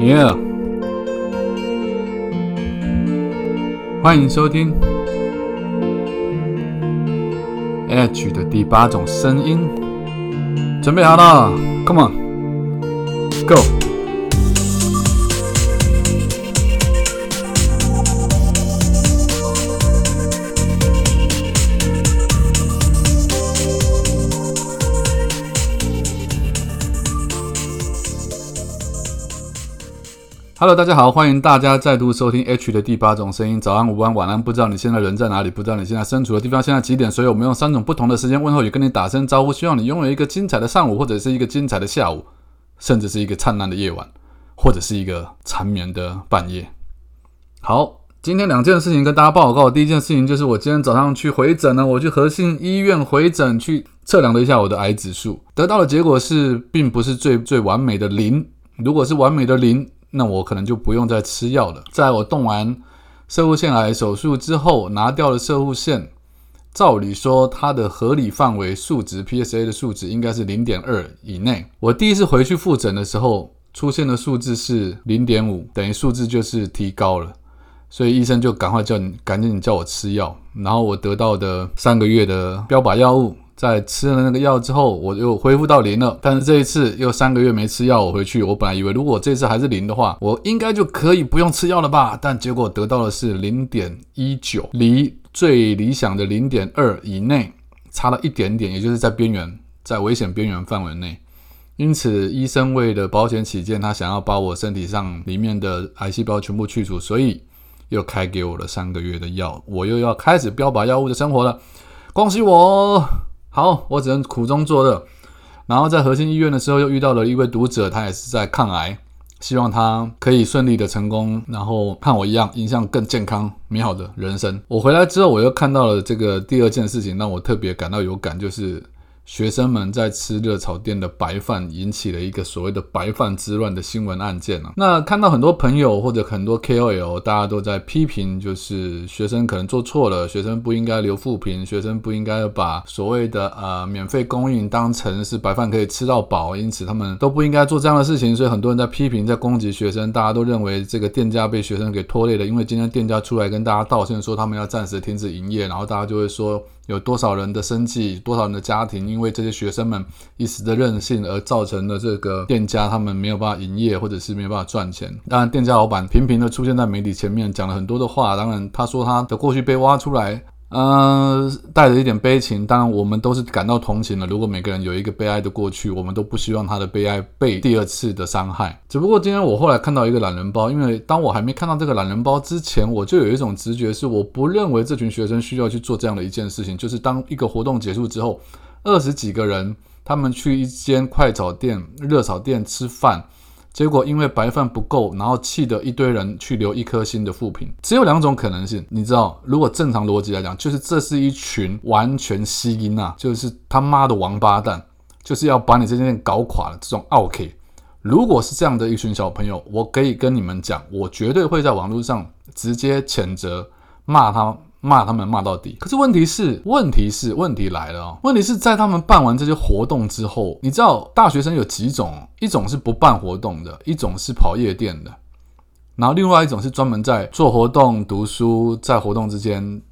Yeah，欢迎收听 H 的第八种声音，准备好了，Come on，Go。Hello，大家好，欢迎大家再度收听 H 的第八种声音。早安、午安、晚安，不知道你现在人在哪里，不知道你现在身处的地方现在几点，所以我们用三种不同的时间问候，也跟你打声招呼，希望你拥有一个精彩的上午，或者是一个精彩的下午，甚至是一个灿烂的夜晚，或者是一个缠绵的半夜。好，今天两件事情跟大家报告。第一件事情就是我今天早上去回诊呢，我去和信医院回诊去测量了一下我的癌指数，得到的结果是，并不是最最完美的零。如果是完美的零。那我可能就不用再吃药了。在我动完射护腺癌手术之后，拿掉了射护腺，照理说它的合理范围数值 PSA 的数值应该是零点二以内。我第一次回去复诊的时候，出现的数字是零点五，等于数字就是提高了，所以医生就赶快叫你赶紧叫我吃药。然后我得到的三个月的标靶药物。在吃了那个药之后，我又恢复到零了。但是这一次又三个月没吃药，我回去，我本来以为如果这次还是零的话，我应该就可以不用吃药了吧？但结果得到的是零点一九，离最理想的零点二以内差了一点点，也就是在边缘，在危险边缘范围内。因此，医生为了保险起见，他想要把我身体上里面的癌细胞全部去除，所以又开给我了三个月的药，我又要开始标靶药物的生活了。恭喜我！好，我只能苦中作乐。然后在核心医院的时候，又遇到了一位读者，他也是在抗癌，希望他可以顺利的成功，然后和我一样，影响更健康美好的人生。我回来之后，我又看到了这个第二件事情，让我特别感到有感，就是。学生们在吃热炒店的白饭，引起了一个所谓的“白饭之乱”的新闻案件啊。那看到很多朋友或者很多 KOL，大家都在批评，就是学生可能做错了，学生不应该留副评，学生不应该把所谓的呃免费供应当成是白饭可以吃到饱，因此他们都不应该做这样的事情。所以很多人在批评，在攻击学生，大家都认为这个店家被学生给拖累了。因为今天店家出来跟大家道歉，说他们要暂时停止营业，然后大家就会说。有多少人的生计，多少人的家庭，因为这些学生们一时的任性而造成了这个店家他们没有办法营业，或者是没有办法赚钱。当然，店家老板频频的出现在媒体前面，讲了很多的话。当然，他说他的过去被挖出来。嗯，带着一点悲情，当然我们都是感到同情的。如果每个人有一个悲哀的过去，我们都不希望他的悲哀被第二次的伤害。只不过今天我后来看到一个懒人包，因为当我还没看到这个懒人包之前，我就有一种直觉，是我不认为这群学生需要去做这样的一件事情，就是当一个活动结束之后，二十几个人他们去一间快炒店、热炒店吃饭。结果因为白饭不够，然后气得一堆人去留一颗心的负评。只有两种可能性，你知道，如果正常逻辑来讲，就是这是一群完全吸音啊，就是他妈的王八蛋，就是要把你这件事搞垮了。这种 OK，如果是这样的一群小朋友，我可以跟你们讲，我绝对会在网络上直接谴责骂他。骂他们骂到底，可是问题是，问题是，问题来了哦。问题是在他们办完这些活动之后，你知道大学生有几种？一种是不办活动的，一种是跑夜店的，然后另外一种是专门在做活动、读书，在活动之间，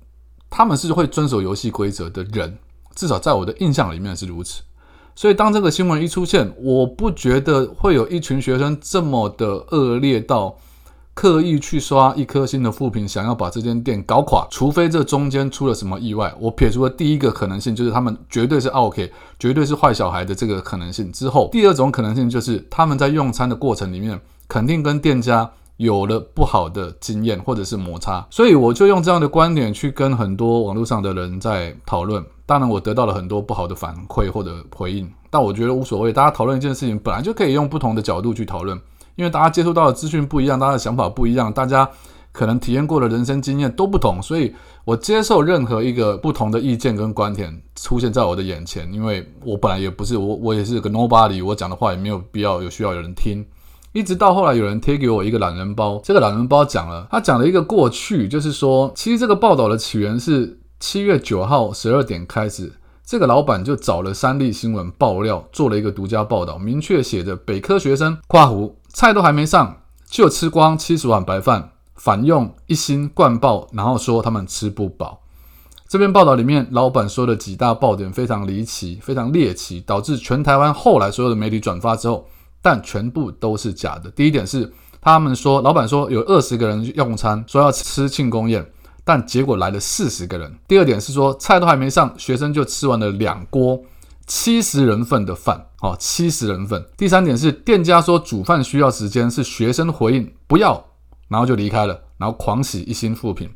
他们是会遵守游戏规则的人。至少在我的印象里面是如此。所以当这个新闻一出现，我不觉得会有一群学生这么的恶劣到。刻意去刷一颗星的负评，想要把这间店搞垮，除非这中间出了什么意外。我撇除了第一个可能性，就是他们绝对是 OK，绝对是坏小孩的这个可能性之后，第二种可能性就是他们在用餐的过程里面，肯定跟店家有了不好的经验或者是摩擦。所以我就用这样的观点去跟很多网络上的人在讨论。当然，我得到了很多不好的反馈或者回应，但我觉得无所谓。大家讨论一件事情，本来就可以用不同的角度去讨论。因为大家接触到的资讯不一样，大家的想法不一样，大家可能体验过的人生经验都不同，所以我接受任何一个不同的意见跟观点出现在我的眼前。因为我本来也不是我，我也是个 nobody，我讲的话也没有必要有需要有人听。一直到后来有人贴给我一个懒人包，这个懒人包讲了，他讲了一个过去，就是说，其实这个报道的起源是七月九号十二点开始，这个老板就找了三立新闻爆料，做了一个独家报道，明确写着北科学生（括弧）。菜都还没上，就吃光七十碗白饭，反用一星灌爆，然后说他们吃不饱。这篇报道里面，老板说的几大爆点非常离奇，非常猎奇，导致全台湾后来所有的媒体转发之后，但全部都是假的。第一点是，他们说老板说有二十个人用餐，说要吃庆功宴，但结果来了四十个人。第二点是说，菜都还没上，学生就吃完了两锅七十人份的饭，哦，七十人份。第三点是，店家说煮饭需要时间，是学生回应不要，然后就离开了，然后狂洗一星负评。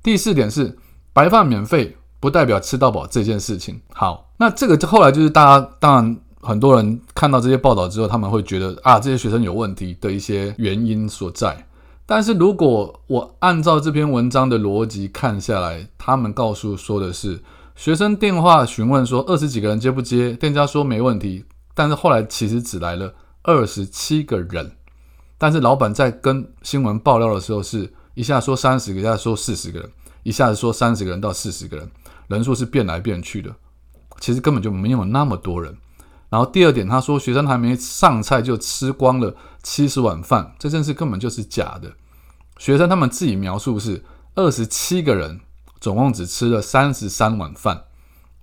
第四点是。白饭免费不代表吃到饱这件事情。好，那这个后来就是大家当然很多人看到这些报道之后，他们会觉得啊，这些学生有问题的一些原因所在。但是如果我按照这篇文章的逻辑看下来，他们告诉说的是学生电话询问说二十几个人接不接，店家说没问题，但是后来其实只来了二十七个人。但是老板在跟新闻爆料的时候，是一下说三十个，一下说四十个人。一下子说三十个人到四十个人，人数是变来变去的，其实根本就没有那么多人。然后第二点，他说学生还没上菜就吃光了七十碗饭，这件事根本就是假的。学生他们自己描述是二十七个人，总共只吃了三十三碗饭，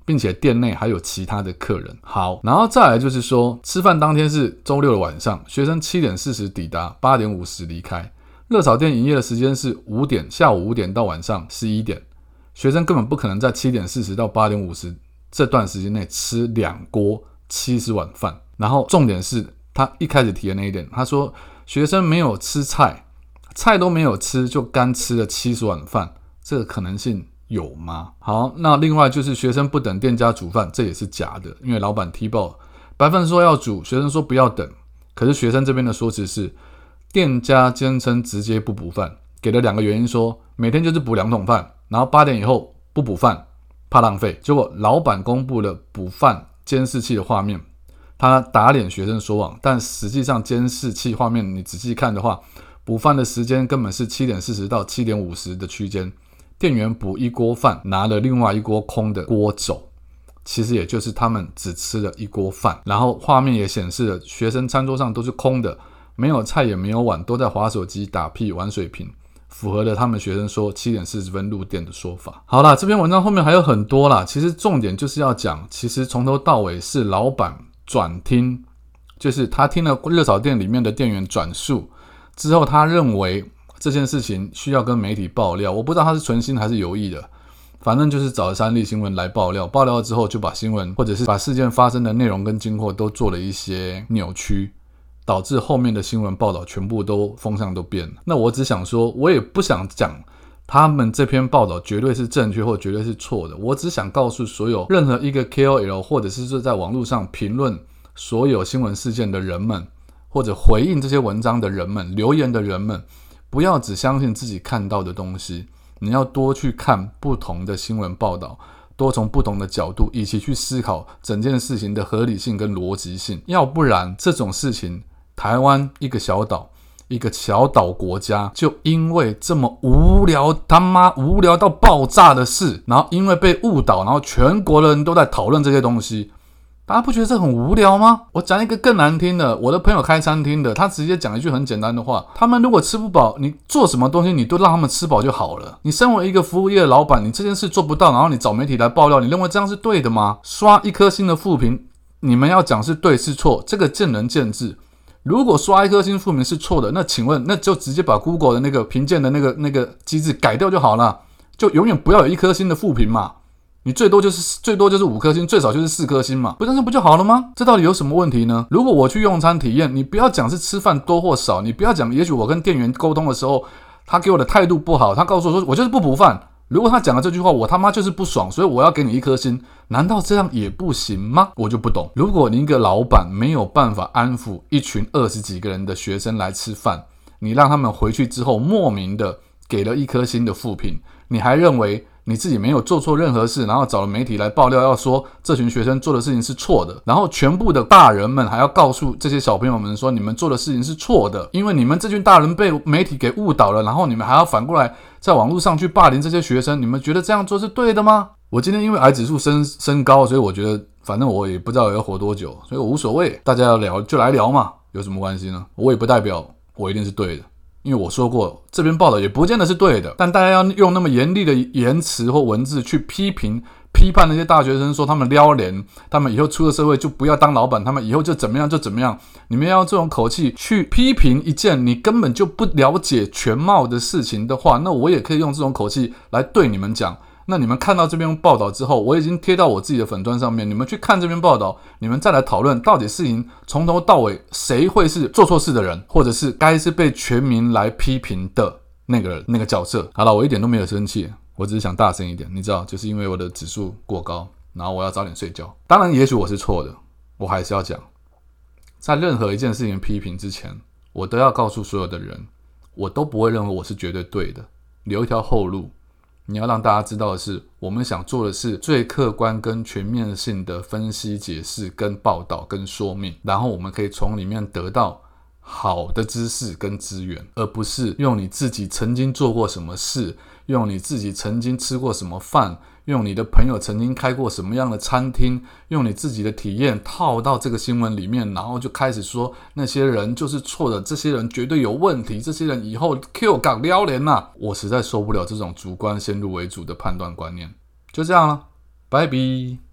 并且店内还有其他的客人。好，然后再来就是说，吃饭当天是周六的晚上，学生七点四十抵达，八点五十离开。热炒店营业的时间是五点，下午五点到晚上十一点。学生根本不可能在七点四十到八点五十这段时间内吃两锅七十碗饭。然后重点是他一开始提的那一点，他说学生没有吃菜，菜都没有吃就干吃了七十碗饭，这个可能性有吗？好，那另外就是学生不等店家煮饭，这也是假的，因为老板踢爆白饭说要煮，学生说不要等，可是学生这边的说辞是。店家坚称直接不补饭，给了两个原因，说每天就是补两桶饭，然后八点以后不补饭，怕浪费。结果老板公布了补饭监视器的画面，他打脸学生说谎，但实际上监视器画面你仔细看的话，补饭的时间根本是七点四十到七点五十的区间，店员补一锅饭，拿了另外一锅空的锅走，其实也就是他们只吃了一锅饭，然后画面也显示了学生餐桌上都是空的。没有菜也没有碗，都在划手机、打屁、玩水瓶，符合了他们学生说七点四十分入店的说法。好啦，这篇文章后面还有很多啦，其实重点就是要讲，其实从头到尾是老板转听，就是他听了热炒店里面的店员转述之后，他认为这件事情需要跟媒体爆料。我不知道他是存心还是有意的，反正就是找三立新闻来爆料。爆料之后就把新闻或者是把事件发生的内容跟经过都做了一些扭曲。导致后面的新闻报道全部都风向都变了。那我只想说，我也不想讲他们这篇报道绝对是正确或绝对是错的。我只想告诉所有任何一个 KOL 或者是说在网络上评论所有新闻事件的人们，或者回应这些文章的人们、留言的人们，不要只相信自己看到的东西，你要多去看不同的新闻报道，多从不同的角度一起去思考整件事情的合理性跟逻辑性。要不然这种事情。台湾一个小岛，一个小岛国家，就因为这么无聊，他妈无聊到爆炸的事，然后因为被误导，然后全国的人都在讨论这些东西，大家不觉得这很无聊吗？我讲一个更难听的，我的朋友开餐厅的，他直接讲一句很简单的话：他们如果吃不饱，你做什么东西你都让他们吃饱就好了。你身为一个服务业的老板，你这件事做不到，然后你找媒体来爆料，你认为这样是对的吗？刷一颗星的负评，你们要讲是对是错，这个见仁见智。如果刷一颗星负评是错的，那请问那就直接把 Google 的那个评鉴的那个那个机制改掉就好了，就永远不要有一颗星的负评嘛。你最多就是最多就是五颗星，最少就是四颗星嘛，不这样不就好了吗？这到底有什么问题呢？如果我去用餐体验，你不要讲是吃饭多或少，你不要讲，也许我跟店员沟通的时候，他给我的态度不好，他告诉我说我就是不补饭。如果他讲了这句话，我他妈就是不爽，所以我要给你一颗星，难道这样也不行吗？我就不懂。如果你一个老板没有办法安抚一群二十几个人的学生来吃饭，你让他们回去之后莫名的给了一颗星的负评，你还认为？你自己没有做错任何事，然后找了媒体来爆料，要说这群学生做的事情是错的，然后全部的大人们还要告诉这些小朋友们说，你们做的事情是错的，因为你们这群大人被媒体给误导了，然后你们还要反过来在网络上去霸凌这些学生，你们觉得这样做是对的吗？我今天因为癌指数升升高，所以我觉得反正我也不知道要活多久，所以我无所谓，大家要聊就来聊嘛，有什么关系呢？我也不代表我一定是对的。因为我说过，这篇报道也不见得是对的，但大家要用那么严厉的言辞或文字去批评、批判那些大学生，说他们撩人，他们以后出了社会就不要当老板，他们以后就怎么样就怎么样。你们要用这种口气去批评一件你根本就不了解全貌的事情的话，那我也可以用这种口气来对你们讲。那你们看到这篇报道之后，我已经贴到我自己的粉端上面。你们去看这篇报道，你们再来讨论到底事情从头到尾谁会是做错事的人，或者是该是被全民来批评的那个那个角色。好了，我一点都没有生气，我只是想大声一点，你知道，就是因为我的指数过高，然后我要早点睡觉。当然，也许我是错的，我还是要讲，在任何一件事情批评之前，我都要告诉所有的人，我都不会认为我是绝对对的，留一条后路。你要让大家知道的是，我们想做的是最客观跟全面性的分析、解释、跟报道、跟说明，然后我们可以从里面得到好的知识跟资源，而不是用你自己曾经做过什么事，用你自己曾经吃过什么饭。用你的朋友曾经开过什么样的餐厅，用你自己的体验套到这个新闻里面，然后就开始说那些人就是错的，这些人绝对有问题，这些人以后 Q 港撩连呐！我实在受不了这种主观先入为主的判断观念，就这样了，拜拜。